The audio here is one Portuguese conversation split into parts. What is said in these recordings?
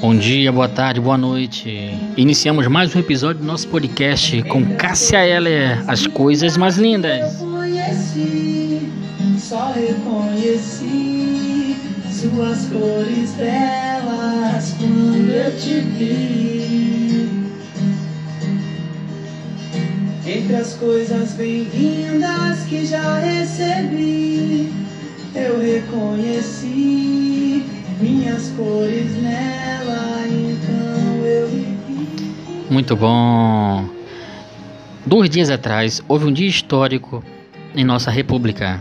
Bom dia, boa tarde, boa noite. Iniciamos mais um episódio do nosso podcast com Cássia Heller, as coisas mais lindas. Reconheci, só reconheci suas cores belas quando eu te vi. Entre as coisas bem-vindas que já recebi, eu reconheci minhas cores nela, então eu vivi. Muito bom. Dois dias atrás houve um dia histórico em nossa República.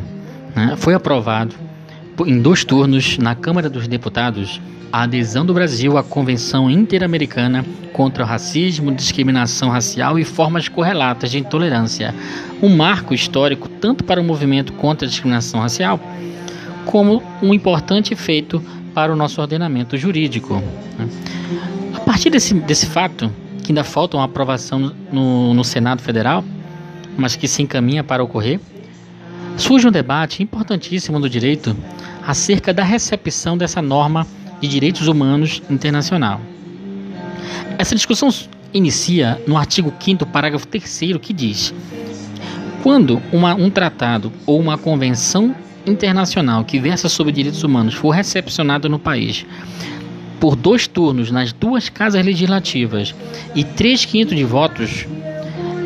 né? Foi aprovado em dois turnos na Câmara dos Deputados a adesão do Brasil à Convenção Interamericana contra o Racismo, Discriminação Racial e Formas Correlatas de Intolerância. Um marco histórico tanto para o movimento contra a discriminação racial como um importante feito para o nosso ordenamento jurídico. né? A partir desse, desse fato, que ainda falta uma aprovação no, no Senado Federal, mas que se encaminha para ocorrer, surge um debate importantíssimo do direito acerca da recepção dessa norma de direitos humanos internacional. Essa discussão inicia no artigo 5 parágrafo 3 que diz: quando uma- um tratado ou uma convenção internacional que versa sobre direitos humanos for recepcionado no país por dois turnos nas duas casas legislativas e três quintos de votos,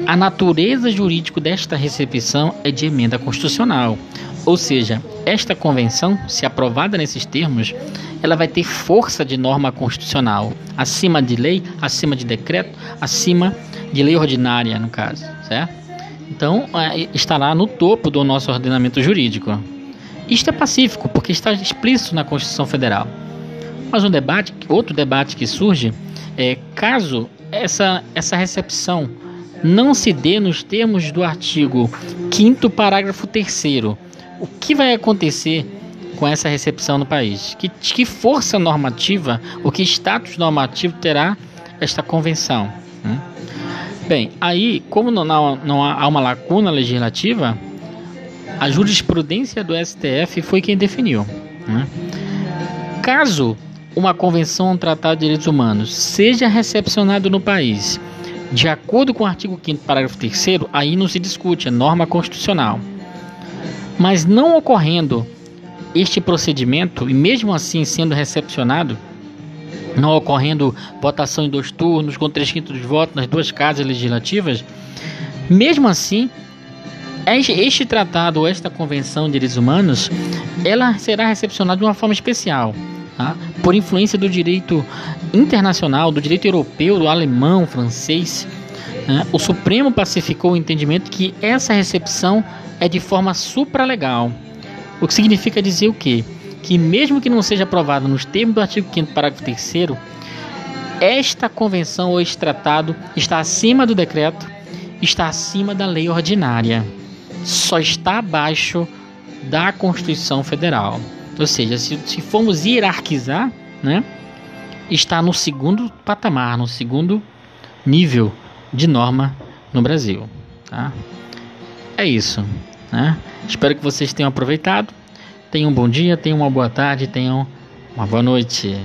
a natureza jurídica desta recepção é de emenda constitucional. Ou seja, esta convenção, se aprovada nesses termos, ela vai ter força de norma constitucional, acima de lei, acima de decreto, acima de lei ordinária, no caso, certo? Então, eh, estará no topo do nosso ordenamento jurídico. Isto é pacífico, porque está explícito na Constituição Federal. Mas um debate, outro debate que surge é caso essa, essa recepção não se dê nos termos do artigo 5 parágrafo 3 o que vai acontecer com essa recepção no país? Que, que força normativa, ou que status normativo terá esta convenção? Bem, aí, como não, não, não há há uma lacuna legislativa, a jurisprudência do STF foi quem definiu. né? Caso uma convenção ou um tratado de direitos humanos seja recepcionado no país de acordo com o artigo 5 parágrafo 3 aí não se discute, é norma constitucional. Mas não ocorrendo este procedimento, e mesmo assim sendo recepcionado, não ocorrendo votação em dois turnos, com três quintos de voto nas duas casas legislativas, mesmo assim, este, tratado esta convenção de direitos humanos, ela será recepcionada de uma forma especial, tá? por influência do direito internacional, do direito europeu, do alemão, francês. né? O Supremo pacificou o entendimento que essa recepção é de forma supralegal, o que significa dizer o quê? Que mesmo que não seja aprovado nos termos do artigo 5 parágrafo 3 esta convenção ou este tratado está acima do decreto, está acima da lei ordinária, só está abaixo da Constituição Federal. Ou seja, se, se formos hierarquizar, né, está no segundo patamar, no segundo nível de norma no Brasil. Tá? É isso. Né? Espero que vocês tenham aproveitado. Tenham um bom dia, tenham uma boa tarde, tenham uma boa noite.